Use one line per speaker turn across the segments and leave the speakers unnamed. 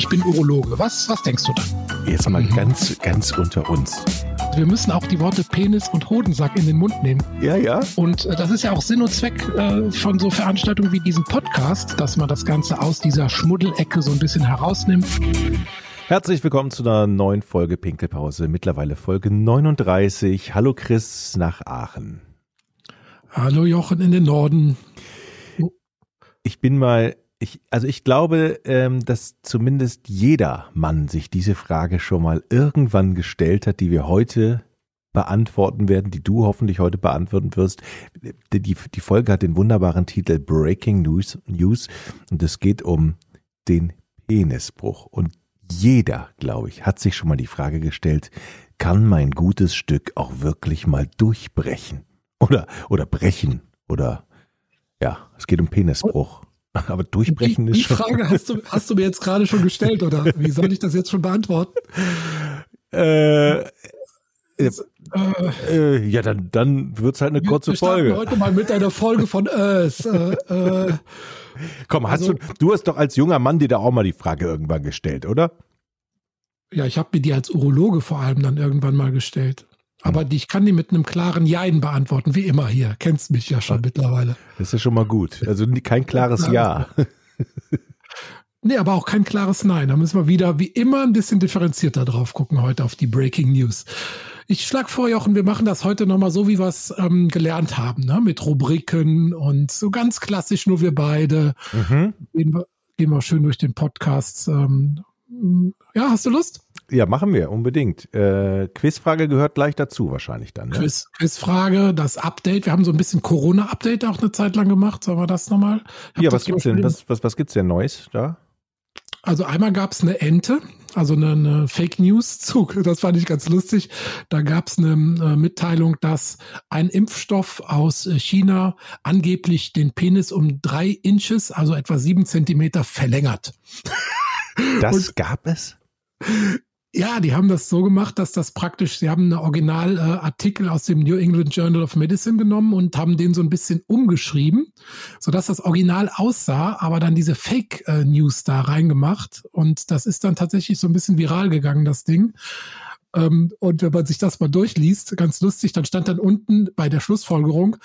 ich bin Urologe. Was, was denkst du dann?
Jetzt mal ganz, ganz unter uns.
Wir müssen auch die Worte Penis und Hodensack in den Mund nehmen.
Ja, ja.
Und äh, das ist ja auch Sinn und Zweck äh, von so Veranstaltungen wie diesem Podcast, dass man das Ganze aus dieser Schmuddelecke so ein bisschen herausnimmt.
Herzlich willkommen zu einer neuen Folge Pinkelpause, mittlerweile Folge 39. Hallo Chris nach Aachen.
Hallo Jochen in den Norden.
Ich bin mal, ich, also ich glaube, ähm, dass zumindest jeder Mann sich diese Frage schon mal irgendwann gestellt hat, die wir heute beantworten werden, die du hoffentlich heute beantworten wirst. Die, die, Folge hat den wunderbaren Titel Breaking News, News und es geht um den Penisbruch. Und jeder, glaube ich, hat sich schon mal die Frage gestellt, kann mein gutes Stück auch wirklich mal durchbrechen? Oder, oder brechen? Oder, ja, es geht um Penisbruch. Aber durchbrechen
die,
ist
die
schon.
Frage hast du, hast du mir jetzt gerade schon gestellt, oder wie soll ich das jetzt schon beantworten?
Äh,
Äh,
äh, ja, dann, dann wird's halt eine kurze
wir
Folge.
heute mal mit einer Folge von Ös. Äh, äh,
Komm, hast
also-
du, du hast doch als junger Mann dir da auch mal die Frage irgendwann gestellt, oder?
ja, ich habe mir die als Urologe vor allem dann irgendwann mal gestellt. Aber die, ich kann die mit einem klaren Jein beantworten, wie immer hier. Kennst mich ja schon mittlerweile.
Das ist ja schon mal gut. Also kein klares Ja.
Nee, aber auch kein klares Nein. Da müssen wir wieder wie immer ein bisschen differenzierter drauf gucken heute auf die Breaking News. Ich schlage vor, Jochen, wir machen das heute nochmal so, wie wir es ähm, gelernt haben, ne? mit Rubriken und so ganz klassisch nur wir beide.
Mhm.
Gehen wir, gehen wir schön durch den Podcast. Ähm, ja, hast du Lust?
Ja, machen wir, unbedingt. Äh, Quizfrage gehört gleich dazu, wahrscheinlich dann. Ne?
Quiz, Quizfrage, das Update. Wir haben so ein bisschen Corona-Update auch eine Zeit lang gemacht. Sollen wir das nochmal?
Ja, was gibt's denn? Was, was, was gibt's denn Neues da?
Also einmal gab es eine Ente, also eine, eine Fake News Zug. Das fand ich ganz lustig. Da gab es eine äh, Mitteilung, dass ein Impfstoff aus äh, China angeblich den Penis um drei Inches, also etwa sieben Zentimeter, verlängert.
Das gab es?
Ja, die haben das so gemacht, dass das praktisch, sie haben einen Originalartikel äh, aus dem New England Journal of Medicine genommen und haben den so ein bisschen umgeschrieben, sodass das Original aussah, aber dann diese Fake äh, News da reingemacht. Und das ist dann tatsächlich so ein bisschen viral gegangen, das Ding. Ähm, und wenn man sich das mal durchliest, ganz lustig, dann stand dann unten bei der Schlussfolgerung,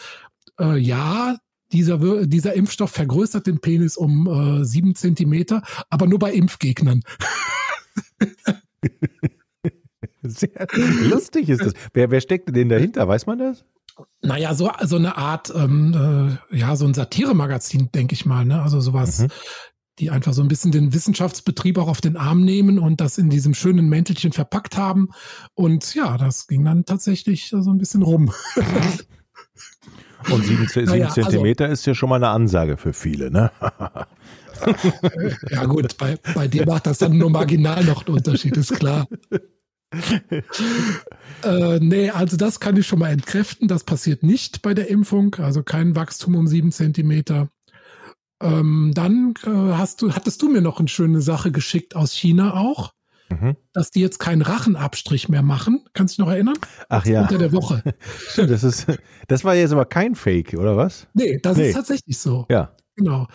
äh, ja, dieser, dieser Impfstoff vergrößert den Penis um äh, sieben Zentimeter, aber nur bei Impfgegnern.
Sehr lustig ist das. Wer, wer steckt denn dahinter? Weiß man das?
Naja, so, so eine Art, ähm, äh, ja, so ein Satiremagazin, denke ich mal, ne? Also sowas,
Mhm.
die einfach so ein bisschen den Wissenschaftsbetrieb auch auf den Arm nehmen und das in diesem schönen Mäntelchen verpackt haben. Und ja, das ging dann tatsächlich so ein bisschen rum.
Und sieben,
Naja, also-
Zentimeter ist ja schon mal eine Ansage für viele, ne?
Ja gut, bei, bei dir macht das dann nur marginal noch einen Unterschied, ist klar. äh, nee, also das kann ich schon mal entkräften. Das passiert nicht bei der Impfung, also kein Wachstum um sieben Zentimeter. Ähm, dann äh, hast du, hattest du mir noch eine schöne Sache geschickt aus China auch,
Mhm.
dass die jetzt keinen Rachenabstrich mehr machen. Kannst du dich noch erinnern?
Ach ja,
Unter der Woche.
stimmt, das ist, das war jetzt aber kein Fake, oder was?
Nee, das
Nee.
ist tatsächlich so.
Ja.
Genau.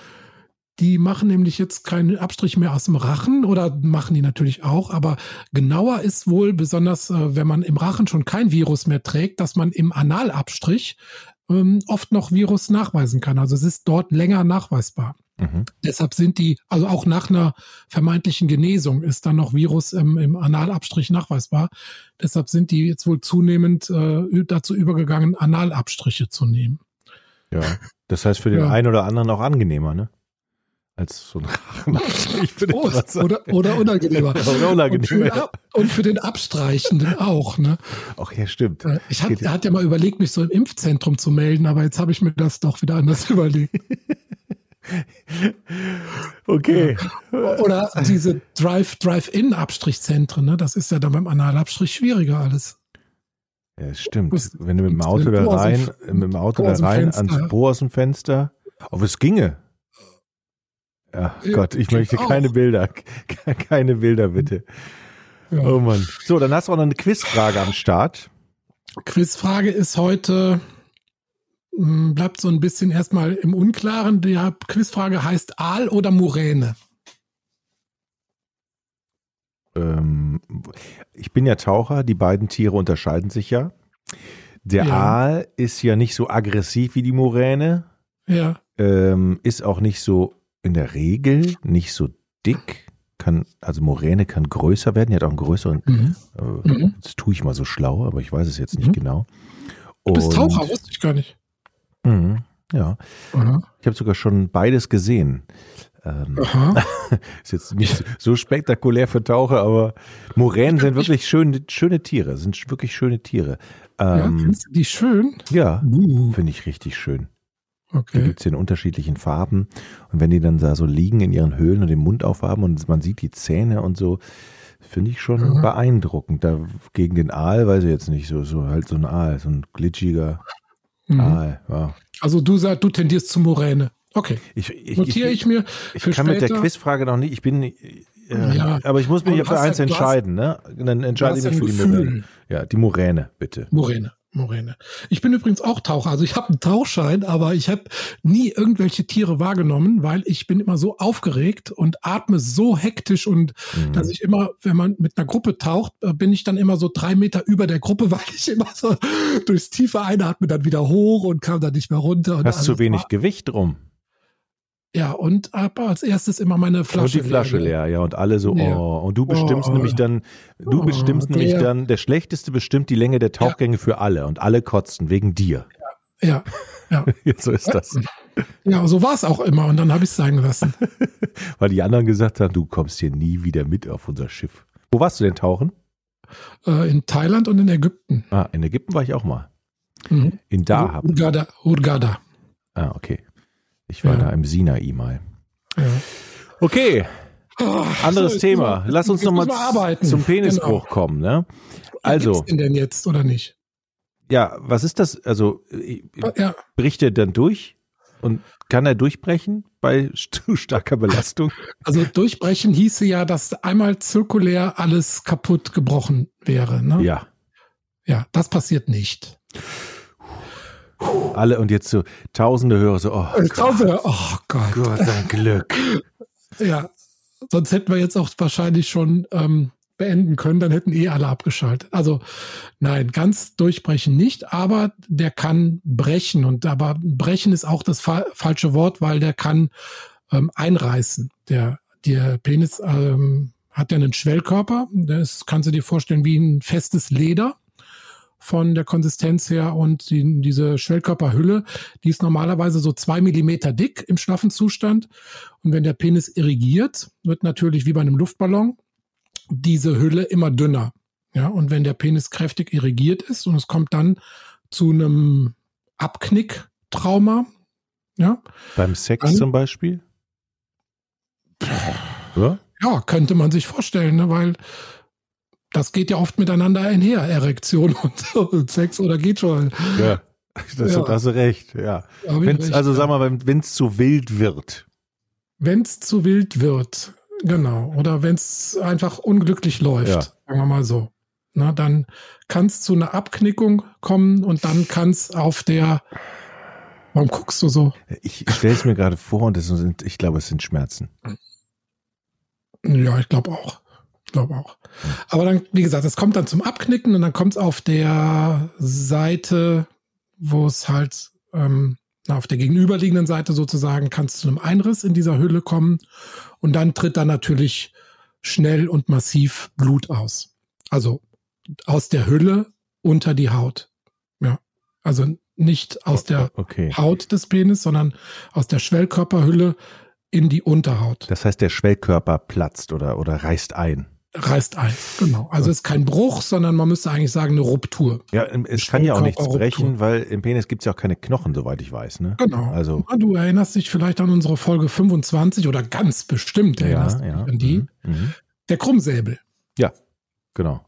Die machen nämlich jetzt keinen Abstrich mehr aus dem Rachen oder machen die natürlich auch, aber genauer ist wohl, besonders äh, wenn man im Rachen schon kein Virus mehr trägt, dass man im Analabstrich ähm, oft noch Virus nachweisen kann. Also es ist dort länger nachweisbar.
Mhm.
Deshalb sind die, also auch nach einer vermeintlichen Genesung ist dann noch Virus im, im Analabstrich nachweisbar. Deshalb sind die jetzt wohl zunehmend äh, dazu übergegangen, Analabstriche zu nehmen.
Ja. Das heißt für den
Ja.
einen oder anderen auch angenehmer, ne? Als so ein Rachenabstrich.
Oh, oder, oder unangenehmer.
Oder
Und für,
unangenehmer.
den Ab- und für den Abstreichenden auch. Ne?
Ach ja, stimmt.
Äh, Ich hatte, hatte ja mal überlegt, mich so im Impfzentrum zu melden, aber jetzt habe ich mir das doch wieder anders überlegt.
Okay.
Oder diese Drive- Drive-In-Abstrichzentren, ne? das ist ja dann beim Analabstrich schwieriger alles.
Ja, stimmt. Wenn du mit dem Auto da rein, mit dem Auto da rein, ans Bohr aus dem Fenster. Aber es ginge. Ja, Gott, ich möchte
auch.
keine Bilder. Keine Bilder, bitte.
Ja.
Oh Mann. So, dann hast du auch noch eine Quizfrage am Start.
Quizfrage ist heute, mh, bleibt so ein bisschen erstmal im Unklaren. Die Quizfrage heißt Aal oder Muräne?
ich bin ja Taucher, die beiden Tiere unterscheiden sich ja. Der
Ja.
Aal ist ja nicht so aggressiv wie die Moräne,
Ja.
ähm, ist auch nicht so in der Regel nicht so dick. Kann, also Moräne kann größer werden, die hat auch einen größeren,
Mhm.
äh,
Mhm.
das tue ich mal so schlau, aber ich weiß es jetzt nicht
Mhm.
genau.
Du bist
Und-
Taucher, wusste ich gar nicht.
Mhm, ja,
Aha.
ich habe sogar schon beides gesehen. Ähm,
Aha.
ist jetzt nicht so spektakulär für Taucher, aber Moränen sind wirklich schöne, schöne Tiere, sind wirklich schöne Tiere.
ja,
Ähm,
findest du die schön?
ja,
Uh,
finde ich richtig schön. Die
okay.
gibt's in unterschiedlichen Farben. Und wenn die dann da so liegen in ihren Höhlen und den Mund aufhaben und man sieht die Zähne und so, finde ich schon
Mhm.
beeindruckend. Da gegen den Aal weiß ich jetzt nicht, so, so halt so ein Aal, so ein glitschiger
Mhm.
Aal. Ja.
Also du sagst, du tendierst zu Moräne. Okay.
Ich, ich,
Notiere ich, mir
ich kann mit der
später.
Quizfrage noch nicht, ich bin, äh,
Ja.
aber ich muss mich
Aber
ja für eins
du hast-
entscheiden, ne? Dann entscheide ich mich für die Moräne. Ja, die Moräne, bitte.
Moräne. Moräne. Ich bin übrigens auch Taucher. Also ich habe einen Tauchschein, aber ich habe nie irgendwelche Tiere wahrgenommen, weil ich bin immer so aufgeregt und atme so hektisch und
Mhm.
dass ich immer, wenn man mit einer Gruppe taucht, äh, bin ich dann immer so drei Meter über der Gruppe, weil ich immer so durchs tiefe Einatmen dann wieder hoch und kam dann nicht mehr runter. Und
Hast zu wenig
war-
Gewicht drum.
Ja, und habe als erstes immer meine Flasche.
und die Flasche leer, ja, und alle so,
Ja.
oh, und du bestimmst
Oh.
nämlich dann, du
Oh,
bestimmst nämlich
der-
dann, der Schlechteste bestimmt die Länge der Tauchgänge für alle und alle kotzen wegen dir.
Ja,
so ist das.
ja, so war es auch immer und dann habe ich es sein gelassen.
Weil die anderen gesagt haben, du kommst hier nie wieder mit auf unser Schiff. Wo warst du denn tauchen?
äh, in Thailand und in Ägypten.
Ah, in Ägypten war ich auch mal.
Mhm.
In Dahab.
Hurghada. Hurghada.
Ah, okay. Ich war
Ja.
da im Sinai mal.
Ja.
Okay,
Ah,
anderes
so,
Thema. Lass uns nochmal zum Penisbruch
Genau.
kommen, ne? Also,
gibt's den denn jetzt oder nicht?
ja, was ist das? Also, äh,
Ja,
bricht er dann durch? Und kann er durchbrechen bei zu starker Belastung?
also durchbrechen hieße ja, dass einmal zirkulär alles kaputt gebrochen wäre. Ne?
Ja.
ja, das passiert nicht.
Alle und jetzt so tausende Hörer so, oh
Äh,
Gott,
Tausende, oh Gott.
Gott, ein Glück.
Ja, sonst hätten wir jetzt auch wahrscheinlich schon ähm, beenden können, dann hätten eh alle abgeschaltet. Also nein, ganz durchbrechen nicht, aber der kann brechen und aber brechen ist auch das fa falsche Wort, weil der kann ähm, einreißen. Der, der Penis ähm, hat ja einen Schwellkörper, das kannst du dir vorstellen wie ein festes Leder von der Konsistenz her und die, diese Schwellkörperhülle, die ist normalerweise so zwei Millimeter dick im schlaffen Zustand. Und wenn der Penis irrigiert, wird natürlich wie bei einem Luftballon diese Hülle immer dünner. Ja, und wenn der Penis kräftig irrigiert ist und es kommt dann zu einem Abknicktrauma, ja,
Beim Sex
Dann-
zum Beispiel? Ja?
ja, könnte man sich vorstellen, ne, weil das geht ja oft miteinander einher, Erektion und, und Sex oder geht schon.
Ja. Das,
Ja.
Hast du recht, ja. Wenn's,
recht,
also
ja.
sag mal, wenn es zu wild wird.
Wenn es zu wild wird, genau, oder wenn es einfach unglücklich läuft,
Ja.
sagen wir mal so, na, dann kann es zu einer Abknickung kommen und dann kann es auf der, warum guckst du so?
Ich stelle es mir gerade vor und sind, ich glaube, es sind Schmerzen.
Ja, ich glaube auch. Glaube auch. Aber dann, wie gesagt, es kommt dann zum Abknicken und dann kommt es auf der Seite, wo es halt ähm, na, auf der gegenüberliegenden Seite sozusagen, kann es zu einem Einriss in dieser Hülle kommen und dann tritt da natürlich schnell und massiv Blut aus. Also aus der Hülle unter die Haut. Ja. Also nicht aus der
Okay.
Haut des Penis, sondern aus der Schwellkörperhülle in die Unterhaut.
Das heißt, der Schwellkörper platzt oder, oder reißt ein.
Reißt ein. Genau. Also es ist kein Bruch, sondern man müsste eigentlich sagen eine Ruptur.
Ja, es kann ja auch nichts brechen, weil im Penis gibt es ja auch keine Knochen, soweit ich weiß. Ne?
Genau.
Also,
Ah, Du erinnerst dich vielleicht an unsere Folge 25 oder ganz bestimmt
ja,
erinnerst
ja.
dich an die.
Mhm. Mhm.
Der Krummsäbel.
Genau.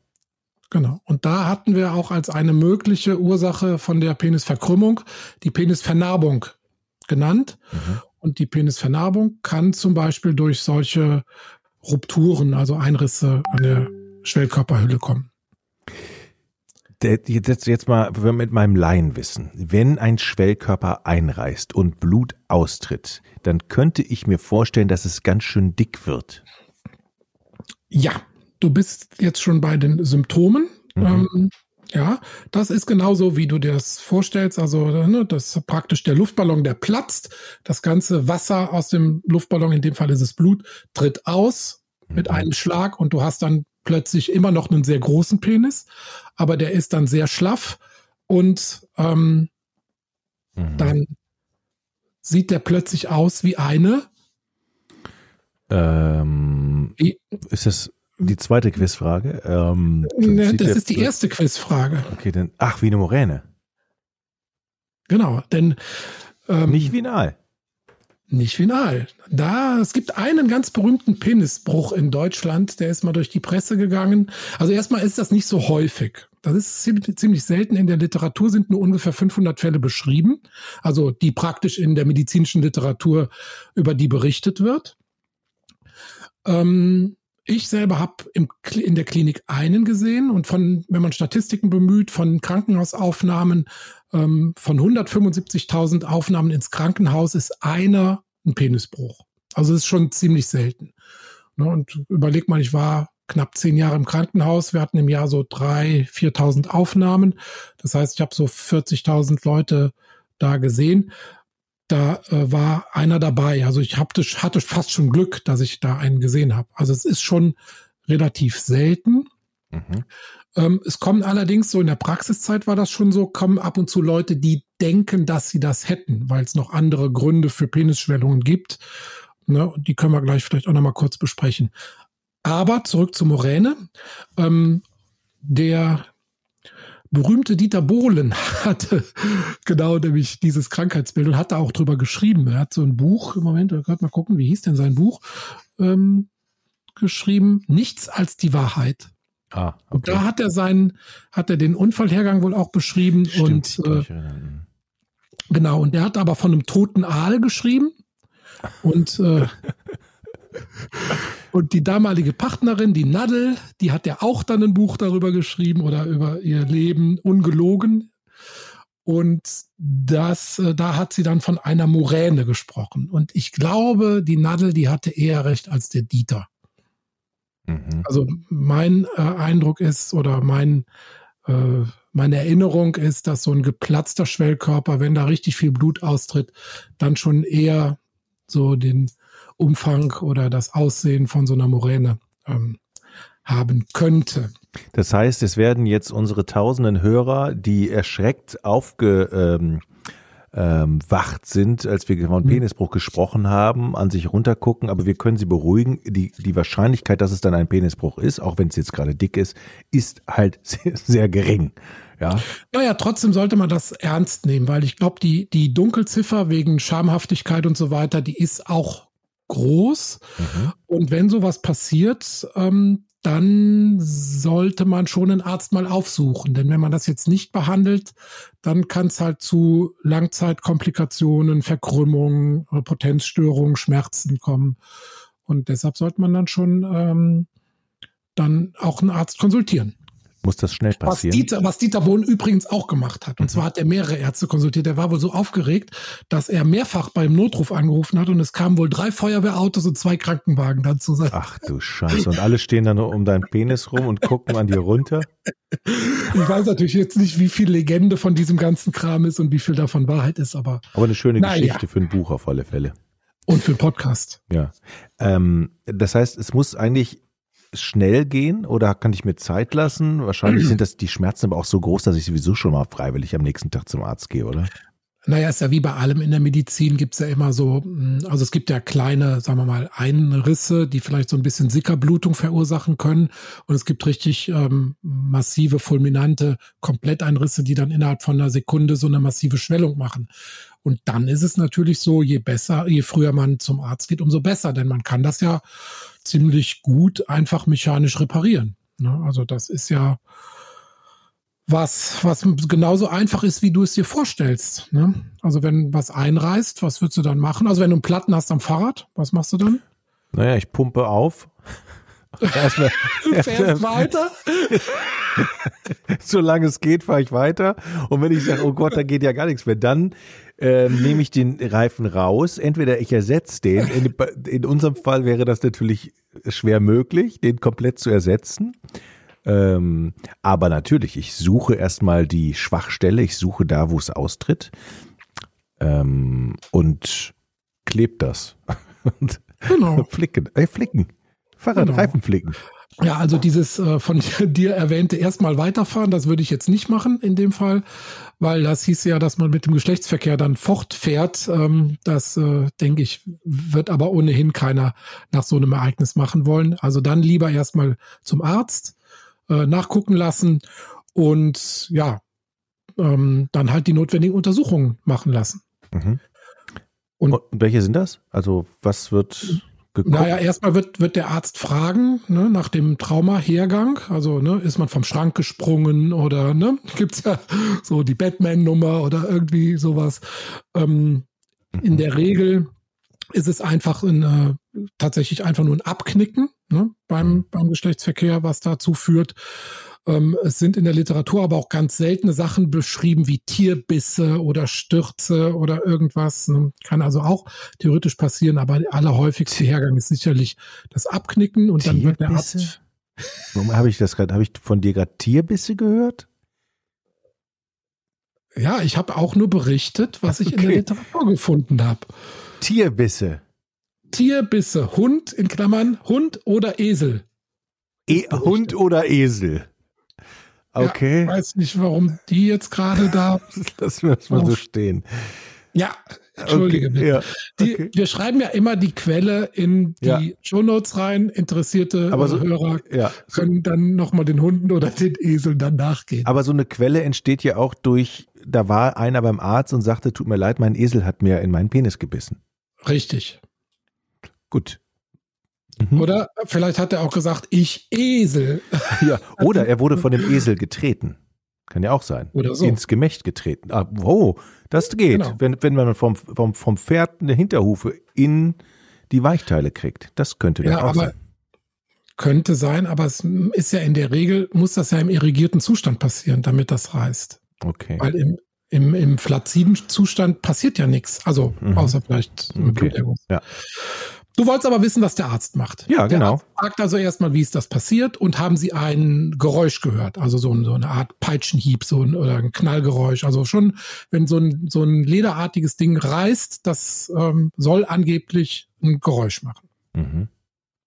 Genau. Und da hatten wir auch als eine mögliche Ursache von der Penisverkrümmung die Penisvernarbung genannt.
Mhm.
Und die Penisvernarbung kann zum Beispiel durch solche Rupturen, also Einrisse an der Schwellkörperhülle kommen.
Jetzt, jetzt mal mit meinem Laienwissen. Wenn ein Schwellkörper einreißt und Blut austritt, dann könnte ich mir vorstellen, dass es ganz schön dick wird.
Ja, du bist jetzt schon bei den Symptomen.
Mhm.
Ähm, ja, das ist genauso, wie du dir das vorstellst. Also, ne, das ist praktisch der Luftballon, der platzt. Das ganze Wasser aus dem Luftballon, in dem Fall ist es Blut, tritt aus mit
Mhm.
einem Schlag und du hast dann plötzlich immer noch einen sehr großen Penis, aber der ist dann sehr schlaff und ähm,
Mhm.
dann sieht der plötzlich aus wie eine.
Ähm,
Wie,
ist das die zweite Quizfrage? Ähm,
ne, das ist die erste Quizfrage.
Okay, dann, ach, wie eine Moräne.
Genau, denn ähm,
Nicht Aal.
Nicht final. Da, es gibt einen ganz berühmten Penisbruch in Deutschland, der ist mal durch die Presse gegangen. Also erstmal ist das nicht so häufig. Das ist ziemlich, ziemlich selten. In der Literatur sind nur ungefähr 500 Fälle beschrieben. Also die praktisch in der medizinischen Literatur über die berichtet wird. Ähm, ich selber habe in der Klinik einen gesehen und von, wenn man Statistiken bemüht, von Krankenhausaufnahmen, ähm, von 175.000 Aufnahmen ins Krankenhaus ist einer ein Penisbruch. Also ist schon ziemlich selten. Ne, und überleg mal, ich war knapp zehn Jahre im Krankenhaus. Wir hatten im Jahr so 3.000, 4.000 Aufnahmen. Das heißt, ich habe so 40.000 Leute da gesehen. Da äh, war einer dabei. Also ich hatte, hatte fast schon Glück, dass ich da einen gesehen habe. Also es ist schon relativ selten.
Mhm.
Ähm, es kommen allerdings, so in der Praxiszeit war das schon so, kommen ab und zu Leute, die denken, dass sie das hätten, weil es noch andere Gründe für Penisschwellungen gibt. Ne, die können wir gleich vielleicht auch nochmal kurz besprechen. Aber zurück zu Moräne. Ähm, der berühmte Dieter Bohlen hatte genau nämlich dieses Krankheitsbild und hat da auch drüber geschrieben. Er hat so ein Buch, im Moment, wir können mal gucken, wie hieß denn sein Buch, ähm, geschrieben, Nichts als die Wahrheit.
Ah,
Und
okay.
da hat er seinen, hat er den Unfallhergang wohl auch beschrieben
Stimmt,
und äh,
erinnern.
genau, und der hat aber von einem toten Aal geschrieben und äh, und die damalige Partnerin, die Nadel, die hat ja auch dann ein Buch darüber geschrieben oder über ihr Leben ungelogen. Und das, äh, da hat sie dann von einer Moräne gesprochen. Und ich glaube, die Nadel, die hatte eher recht als der Dieter.
Mhm.
Also mein äh, Eindruck ist oder mein, äh, meine Erinnerung ist, dass so ein geplatzter Schwellkörper, wenn da richtig viel Blut austritt, dann schon eher so den Umfang oder das Aussehen von so einer Moräne ähm, haben könnte.
Das heißt, es werden jetzt unsere tausenden Hörer, die erschreckt aufgewacht ähm, ähm, wacht sind, als wir von
Mhm.
Penisbruch gesprochen haben, an sich runtergucken, aber wir können sie beruhigen. Die, die Wahrscheinlichkeit, dass es dann ein Penisbruch ist, auch wenn es jetzt gerade dick ist, ist halt sehr, sehr gering. Ja,
Naja, trotzdem sollte man das ernst nehmen, weil ich glaube, die, die Dunkelziffer wegen Schamhaftigkeit und so weiter, die ist auch groß.
mhm.
Und wenn sowas passiert, ähm, dann sollte man schon einen Arzt mal aufsuchen. Denn wenn man das jetzt nicht behandelt, dann kann es halt zu Langzeitkomplikationen, Verkrümmungen, Potenzstörungen, Schmerzen kommen. Und deshalb sollte man dann schon ähm, dann auch einen Arzt konsultieren.
Muss das schnell
Was
passieren.
Dieter, was Dieter Bohlen übrigens auch gemacht hat. Und
Mhm.
zwar hat er mehrere Ärzte konsultiert. Er war wohl so aufgeregt, dass er mehrfach beim Notruf angerufen hat und es kamen wohl drei Feuerwehrautos und zwei Krankenwagen dann zu sein.
Ach du Scheiße. Und alle stehen dann nur um deinen Penis rum und gucken an dir runter.
Ich weiß natürlich jetzt nicht, wie viel Legende von diesem ganzen Kram ist und wie viel davon Wahrheit ist, aber
Aber eine schöne
Naja.
Geschichte für ein Buch auf alle Fälle.
und für einen Podcast.
Ja. Ähm, das heißt, es muss eigentlich schnell gehen oder kann ich mir Zeit lassen? Wahrscheinlich sind das die Schmerzen aber auch so groß, dass ich sowieso schon mal freiwillig am nächsten Tag zum Arzt gehe, oder?
Naja, ist ja wie bei allem in der Medizin, gibt's ja immer so, mh, also es gibt ja kleine, sagen wir mal, Einrisse, die vielleicht so ein bisschen Sickerblutung verursachen können. Und es gibt richtig ähm, massive, fulminante Kompletteinrisse, die dann innerhalb von einer Sekunde so eine massive Schwellung machen. Und dann ist es natürlich so, je besser, je früher man zum Arzt geht, umso besser, denn man kann das ja ziemlich gut einfach mechanisch reparieren. Ne? Also das ist ja was, was genauso einfach ist, wie du es dir vorstellst. Ne? Also wenn was einreißt, was würdest du dann machen? Also wenn du einen Platten hast am Fahrrad, was machst du dann?
Naja, ich pumpe auf. Erstmal,
Du fährst weiter.
solange es geht, fahre ich weiter. Und wenn ich sage, oh Gott, da geht ja gar nichts mehr, dann ähm, nehme ich den Reifen raus. Entweder ich ersetze den. In, in unserem Fall wäre das natürlich schwer möglich, den komplett zu ersetzen. Ähm, aber natürlich, ich suche erstmal die Schwachstelle, ich suche da, wo es austritt ähm, und klebt das. genau. Flicken, äh, flicken. Fahrradreifen genau. flicken.
Ja, also dieses äh, von dir erwähnte erstmal weiterfahren, das würde ich jetzt nicht machen in dem Fall, weil das hieß ja, dass man mit dem Geschlechtsverkehr dann fortfährt. Ähm, das, äh, denke ich, wird aber ohnehin keiner nach so einem Ereignis machen wollen. Also dann lieber erstmal zum Arzt, äh, nachgucken lassen und ja, ähm, dann halt die notwendigen Untersuchungen machen lassen.
Mhm. Und, und welche sind das? Also was wird
geguckt? Naja, erstmal wird, wird der Arzt fragen, ne, nach dem Traumahergang. Also, ne, ist man vom Schrank gesprungen oder, ne, gibt's ja so die Batman-Nummer oder irgendwie sowas. Ähm, mhm. In der Regel ist es einfach ein, äh, tatsächlich einfach nur ein Abknicken ne, beim, mhm. beim Geschlechtsverkehr, was dazu führt. Ähm, es sind in der Literatur aber auch ganz seltene Sachen beschrieben wie Tierbisse oder Stürze oder irgendwas. Ne? Kann also auch theoretisch passieren, aber der allerhäufigste Hergang ist sicherlich das Abknicken und Tierbisse? dann wird der Arzt.
Warum habe ich das gerade? Habe ich von dir gerade Tierbisse gehört?
Ja, ich habe auch nur berichtet, was okay. ich in der Literatur gefunden habe.
Tierbisse.
Tierbisse. Hund in Klammern Hund oder Esel.
E Hund oder Esel. Okay.
Ja, weiß nicht, warum die jetzt gerade da.
Lassen wir das mal so stehen.
Ja, entschuldige okay, ja, okay. wir schreiben ja immer die Quelle in die ja. Shownotes rein. Interessierte
so,
Hörer ja. können dann nochmal den Hunden oder den Eseln dann nachgehen.
Aber so eine Quelle entsteht ja auch durch, da war einer beim Arzt und sagte, tut mir leid, mein Esel hat mir in meinen Penis gebissen.
Richtig.
Gut.
Mhm. Oder vielleicht hat er auch gesagt, ich Esel.
Ja, oder er wurde von dem Esel getreten. Kann ja auch sein.
Oder so.
Ins Gemächt getreten. Ah, wow, das geht. Genau. Wenn, wenn man vom, vom, vom Pferd eine Hinterhufe in die Weichteile kriegt. Das könnte ja, auch sein.
Könnte sein, aber es ist ja in der Regel, muss das ja im irrigierten Zustand passieren, damit das reißt.
Okay.
Weil im, im, im flazziden Zustand passiert ja nichts. Also, mhm. außer vielleicht
okay. Ja.
Du wolltest aber wissen, was der Arzt macht.
Ja,
der
genau.
Arzt fragt also erstmal, wie ist das passiert und haben Sie ein Geräusch gehört? Also so, ein, so eine Art Peitschenhieb so ein, oder ein Knallgeräusch. Also schon, wenn so ein, so ein lederartiges Ding reißt, das ähm, soll angeblich ein Geräusch machen. Mhm.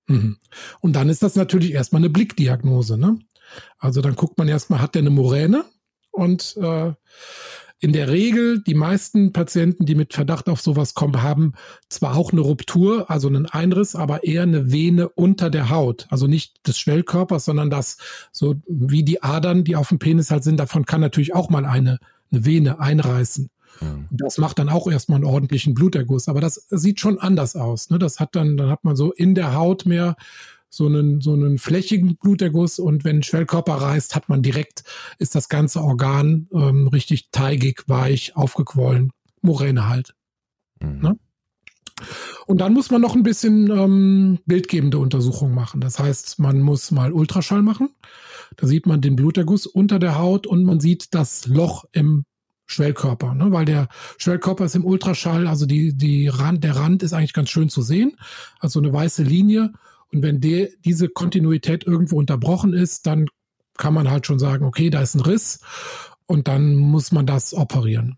Mhm. Und dann ist das natürlich erstmal eine Blickdiagnose. Ne? Also dann guckt man erstmal, hat der eine Moräne? Und äh, in der Regel, die meisten Patienten, die mit Verdacht auf sowas kommen, haben zwar auch eine Ruptur, also einen Einriss, aber eher eine Vene unter der Haut. Also nicht des Schwellkörpers, sondern das, so wie die Adern, die auf dem Penis halt sind, davon kann natürlich auch mal eine, eine Vene einreißen. Mhm. Das macht dann auch erstmal einen ordentlichen Bluterguss, aber das sieht schon anders aus. Ne? Das hat dann, dann hat man so in der Haut mehr so einen, so einen flächigen Bluterguss und wenn ein Schwellkörper reißt, hat man direkt, ist das ganze Organ ähm, richtig teigig, weich, aufgequollen. Moräne halt. Mhm. Ne? Und dann muss man noch ein bisschen ähm, bildgebende Untersuchungen machen. Das heißt, man muss mal Ultraschall machen. Da sieht man den Bluterguss unter der Haut und man sieht das Loch im Schwellkörper, ne? weil der Schwellkörper ist im Ultraschall, also die, die Rand, der Rand ist eigentlich ganz schön zu sehen, also eine weiße Linie und wenn de, diese Kontinuität irgendwo unterbrochen ist, dann kann man halt schon sagen, okay, da ist ein Riss und dann muss man das operieren.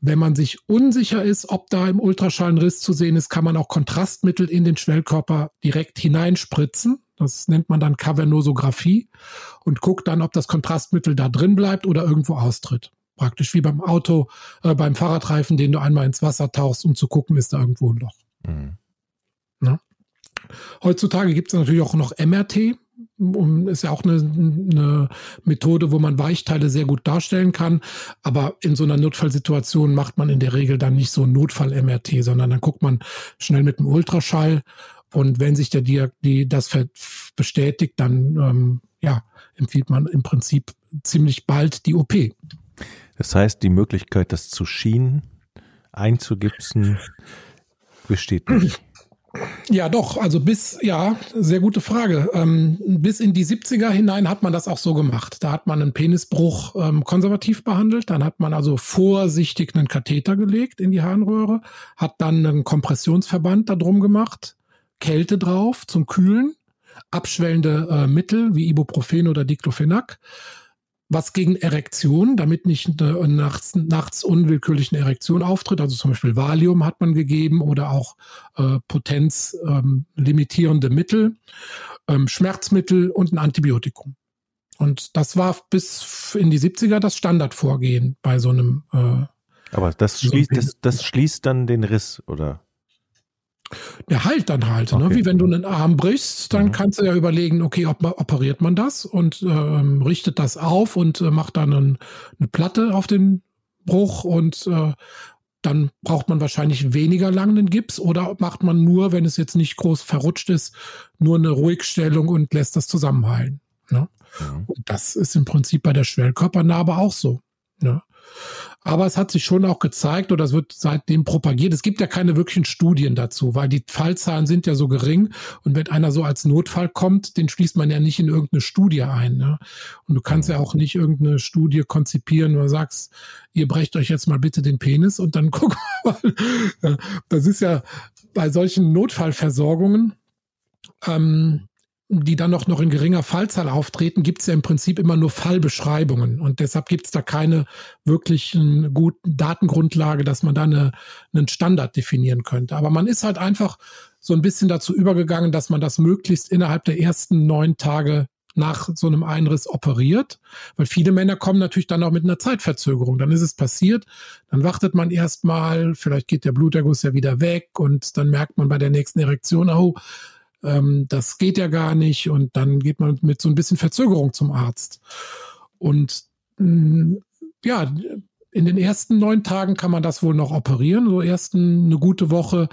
Wenn man sich unsicher ist, ob da im Ultraschall ein Riss zu sehen ist, kann man auch Kontrastmittel in den Schwellkörper direkt hineinspritzen. Das nennt man dann Kavernosographie und guckt dann, ob das Kontrastmittel da drin bleibt oder irgendwo austritt. Praktisch wie beim Auto, äh, beim Fahrradreifen, den du einmal ins Wasser tauchst, um zu gucken, ist da irgendwo ein Loch. Mhm. Heutzutage gibt es natürlich auch noch MRT. Ist ja auch eine, eine, Methode, wo man Weichteile sehr gut darstellen kann. Aber in so einer Notfallsituation macht man in der Regel dann nicht so ein Notfall-MRT, sondern dann guckt man schnell mit dem Ultraschall. Und wenn sich der die das bestätigt, dann ähm, ja, empfiehlt man im Prinzip ziemlich bald die OP.
Das heißt, die Möglichkeit, das zu schienen, einzugipsen, besteht nicht.
Ja, doch. Also bis, ja, sehr gute Frage. Ähm, bis in die 70er hinein hat man das auch so gemacht. Da hat man einen Penisbruch ähm, konservativ behandelt. Dann hat man also vorsichtig einen Katheter gelegt in die Harnröhre, hat dann einen Kompressionsverband da drum gemacht, Kälte drauf zum Kühlen, abschwellende äh, Mittel wie Ibuprofen oder Diclofenac, was gegen Erektion, damit nicht eine, nachts, nachts unwillkürlich eine Erektion auftritt. Also zum Beispiel Valium hat man gegeben oder auch äh, potenzlimitierende ähm, Mittel, ähm, Schmerzmittel und ein Antibiotikum. Und das war bis in die 70er das Standardvorgehen bei so einem. Äh,
Aber das schließt, so das, das schließt dann den Riss, oder?
Der heilt dann halt. Ne? Okay. Ne? Wie wenn du einen Arm brichst, dann mhm. kannst du ja überlegen, okay, ob man, operiert man das und ähm, richtet das auf und äh, macht dann ein, eine Platte auf den Bruch und äh, dann braucht man wahrscheinlich weniger lang einen Gips oder macht man nur, wenn es jetzt nicht groß verrutscht ist, nur eine Ruhigstellung und lässt das zusammenheilen. Ne? Mhm. Und das ist im Prinzip bei der Schwellkörpernarbe auch so. Ne? Aber es hat sich schon auch gezeigt oder es wird seitdem propagiert. Es gibt ja keine wirklichen Studien dazu, weil die Fallzahlen sind ja so gering. Und wenn einer so als Notfall kommt, den schließt man ja nicht in irgendeine Studie ein. Ne? Und du kannst ja auch nicht irgendeine Studie konzipieren, wo du sagst, ihr brecht euch jetzt mal bitte den Penis und dann guck mal. Das ist ja bei solchen Notfallversorgungen, ähm, die dann auch noch in geringer Fallzahl auftreten, gibt es ja im Prinzip immer nur Fallbeschreibungen. Und deshalb gibt es da keine wirklichen guten Datengrundlage, dass man da eine, einen Standard definieren könnte. Aber man ist halt einfach so ein bisschen dazu übergegangen, dass man das möglichst innerhalb der ersten neun Tage nach so einem Einriss operiert, weil viele Männer kommen natürlich dann auch mit einer Zeitverzögerung. Dann ist es passiert, dann wartet man erstmal, vielleicht geht der Bluterguss ja wieder weg und dann merkt man bei der nächsten Erektion, oh, ähm, das geht ja gar nicht und dann geht man mit so ein bisschen Verzögerung zum Arzt. Und mh, mm, ja, in den ersten neun Tagen kann man das wohl noch operieren, so ersten eine gute Woche.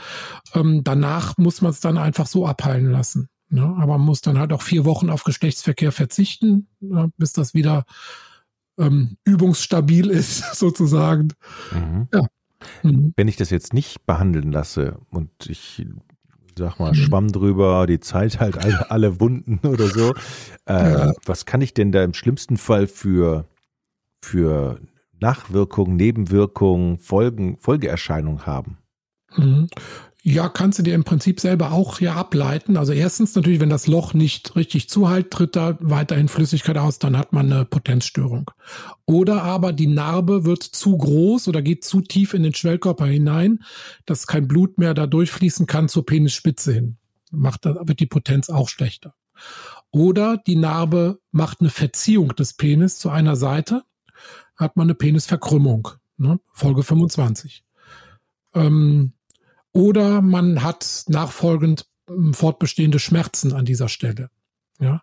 Ähm, danach muss man es dann einfach so abheilen lassen. Ne? Aber man muss dann halt auch vier Wochen auf Geschlechtsverkehr verzichten, ne? bis das wieder ähm, übungsstabil ist, sozusagen.
Mhm. Ja. Mhm. Wenn ich das jetzt nicht behandeln lasse und ich sag mal, mhm. Schwamm drüber, die Zeit halt alle, alle Wunden oder so. Äh, ja. Was kann ich denn da im schlimmsten Fall für, für Nachwirkungen, Nebenwirkungen, Folgen, Folgeerscheinungen haben?
Ja, kannst du dir im Prinzip selber auch hier ableiten. Also erstens natürlich, wenn das Loch nicht richtig zuhält, tritt da weiterhin Flüssigkeit aus, dann hat man eine Potenzstörung. Oder aber die Narbe wird zu groß oder geht zu tief in den Schwellkörper hinein, dass kein Blut mehr da durchfließen kann zur Penisspitze hin. Macht, wird die Potenz auch schlechter. Oder die Narbe macht eine Verziehung des Penis zu einer Seite, hat man eine Penisverkrümmung. Ne? Folge 25. Ähm, oder man hat nachfolgend hm, fortbestehende Schmerzen an dieser Stelle. Ja.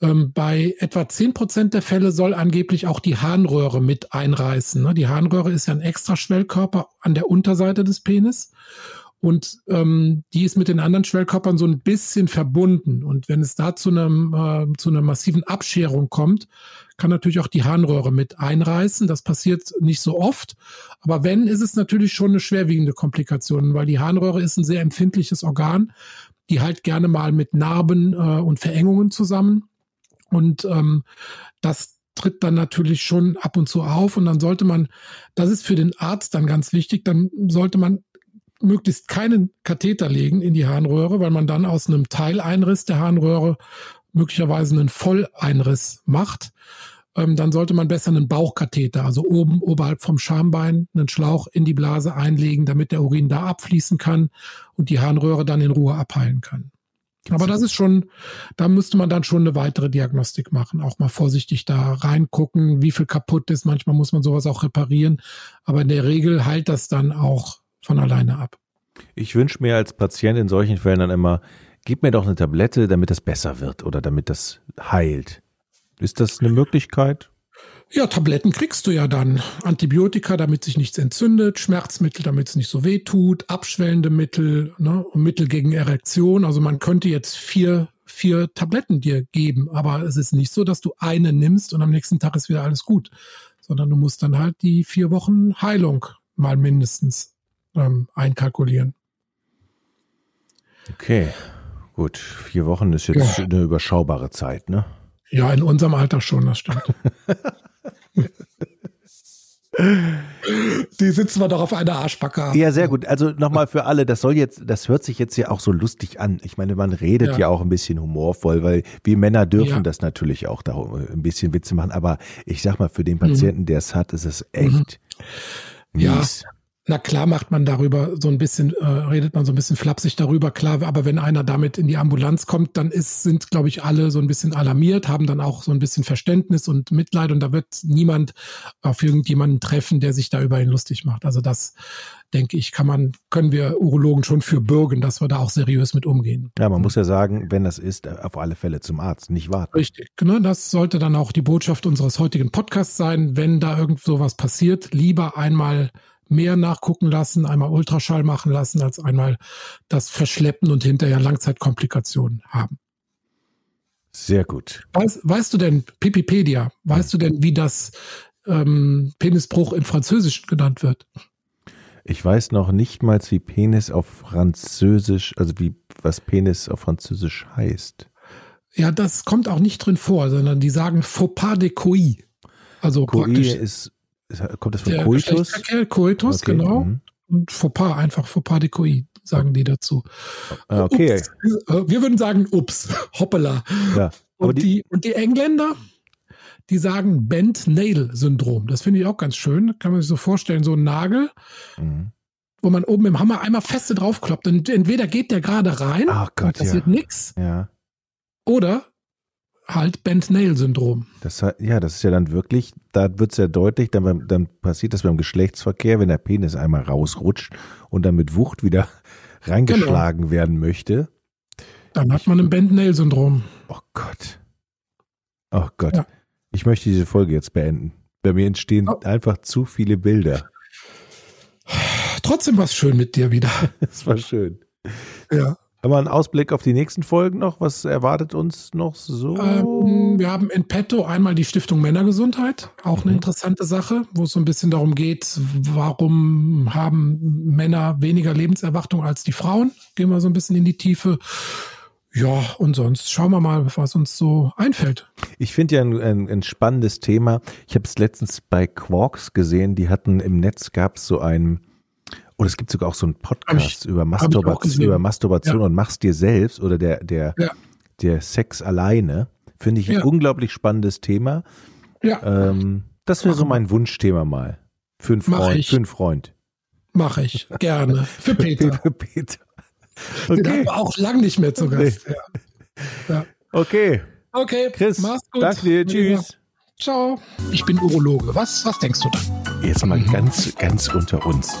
Ähm, bei etwa zehn Prozent der Fälle soll angeblich auch die Harnröhre mit einreißen. Ne? Die Harnröhre ist ja ein extra Schwellkörper an der Unterseite des Penis. Und ähm, die ist mit den anderen Schwellkörpern so ein bisschen verbunden. Und wenn es da zu, einem, äh, zu einer massiven Abscherung kommt, kann natürlich auch die Harnröhre mit einreißen. Das passiert nicht so oft. Aber wenn, ist es natürlich schon eine schwerwiegende Komplikation, weil die Harnröhre ist ein sehr empfindliches Organ. Die halt gerne mal mit Narben äh, und Verengungen zusammen. Und ähm, das tritt dann natürlich schon ab und zu auf und dann sollte man, das ist für den Arzt dann ganz wichtig, dann sollte man möglichst keinen Katheter legen in die Harnröhre, weil man dann aus einem Teileinriss der Harnröhre möglicherweise einen Volleinriss macht. Ähm, dann sollte man besser einen Bauchkatheter, also oben oberhalb vom Schambein, einen Schlauch in die Blase einlegen, damit der Urin da abfließen kann und die Harnröhre dann in Ruhe abheilen kann. Aber das ist schon, da müsste man dann schon eine weitere Diagnostik machen, auch mal vorsichtig da reingucken, wie viel kaputt ist. Manchmal muss man sowas auch reparieren, aber in der Regel heilt das dann auch von alleine ab.
Ich wünsche mir als Patient in solchen Fällen dann immer, gib mir doch eine Tablette, damit das besser wird oder damit das heilt. Ist das eine Möglichkeit?
Ja, Tabletten kriegst du ja dann. Antibiotika, damit sich nichts entzündet, Schmerzmittel, damit es nicht so weh tut, abschwellende Mittel, ne, Mittel gegen Erektion. Also man könnte jetzt vier, vier Tabletten dir geben, aber es ist nicht so, dass du eine nimmst und am nächsten Tag ist wieder alles gut, sondern du musst dann halt die vier Wochen Heilung mal mindestens ähm, einkalkulieren.
Okay, gut. Vier Wochen ist jetzt ja. eine überschaubare Zeit, ne?
Ja, in unserem Alter schon, das stimmt. Die sitzen wir doch auf einer Arschbacke.
Ja, sehr gut. Also nochmal für alle, das soll jetzt, das hört sich jetzt ja auch so lustig an. Ich meine, man redet ja, ja auch ein bisschen humorvoll, weil wir Männer dürfen ja. das natürlich auch da ein bisschen Witze machen. Aber ich sag mal, für den Patienten, mhm. der es hat, ist es echt
mhm. mies. Ja. Na klar macht man darüber so ein bisschen, äh, redet man so ein bisschen flapsig darüber, klar, aber wenn einer damit in die Ambulanz kommt, dann ist, sind, glaube ich, alle so ein bisschen alarmiert, haben dann auch so ein bisschen Verständnis und Mitleid und da wird niemand auf irgendjemanden treffen, der sich da über ihn lustig macht. Also das, denke ich, kann man, können wir Urologen schon für bürgen, dass wir da auch seriös mit umgehen.
Ja, man muss ja sagen, wenn das ist, auf alle Fälle zum Arzt, nicht warten.
Richtig, genau, das sollte dann auch die Botschaft unseres heutigen Podcasts sein. Wenn da irgend sowas passiert, lieber einmal mehr nachgucken lassen, einmal Ultraschall machen lassen, als einmal das verschleppen und hinterher Langzeitkomplikationen haben.
Sehr gut.
Weißt, weißt du denn, Pipipedia, weißt du denn, wie das ähm, Penisbruch im Französischen genannt wird?
Ich weiß noch nicht mal, wie Penis auf Französisch, also wie was Penis auf Französisch heißt.
Ja, das kommt auch nicht drin vor, sondern die sagen Faux pas de coï. Also
Coï praktisch. ist Kommt das von der Coitus?
Coitus, okay. genau. Mhm. Und Fauxpas, einfach Fauxpas de Coit, sagen die dazu.
Ah, okay.
Ups. Äh, wir würden sagen, ups, hoppala. Ja, und, die, die, und die Engländer, die sagen Bent-Nail-Syndrom. Das finde ich auch ganz schön. Kann man sich so vorstellen, so ein Nagel, mhm. wo man oben im Hammer einmal feste draufkloppt. Und entweder geht der gerade rein,
Ach Gott,
passiert
ja.
nichts,
ja.
oder halt Bent-Nail-Syndrom.
Das, ja, das ist ja dann wirklich, da wird es ja deutlich, dann, dann passiert das beim Geschlechtsverkehr, wenn der Penis einmal rausrutscht und dann mit Wucht wieder reingeschlagen genau. werden möchte.
Dann hat man ein Bent-Nail-Syndrom.
Oh Gott. Oh Gott. Ja. Ich möchte diese Folge jetzt beenden. Bei mir entstehen oh. einfach zu viele Bilder.
Trotzdem war es schön mit dir wieder.
Es war schön.
Ja.
Haben wir einen Ausblick auf die nächsten Folgen noch? Was erwartet uns noch so?
Ähm, wir haben in petto einmal die Stiftung Männergesundheit, auch eine mhm. interessante Sache, wo es so ein bisschen darum geht, warum haben Männer weniger Lebenserwartung als die Frauen? Gehen wir so ein bisschen in die Tiefe. Ja, und sonst schauen wir mal, was uns so einfällt.
Ich finde ja ein, ein, ein, spannendes Thema. Ich habe es letztens bei Quarks gesehen, die hatten im Netz gab es so ein und es gibt sogar auch so einen Podcast ich, über, Masturbation, über Masturbation ja. und mach's dir selbst oder der, der, ja. der Sex alleine. Finde ich ein ja. unglaublich spannendes Thema.
Ja.
Ähm, das wäre so mein Wunschthema mal. Für einen Freund. Für einen Freund.
Mache ich. Gerne. Für Peter.
Für Peter.
Okay. Den haben wir auch lang nicht mehr zu Gast. Nee.
Ja. Okay.
Okay.
Chris, mach's gut. Danke dir. Tschüss.
Ciao. Ich bin Urologe. Was, was denkst du da?
Jetzt mal ganz, ganz unter uns.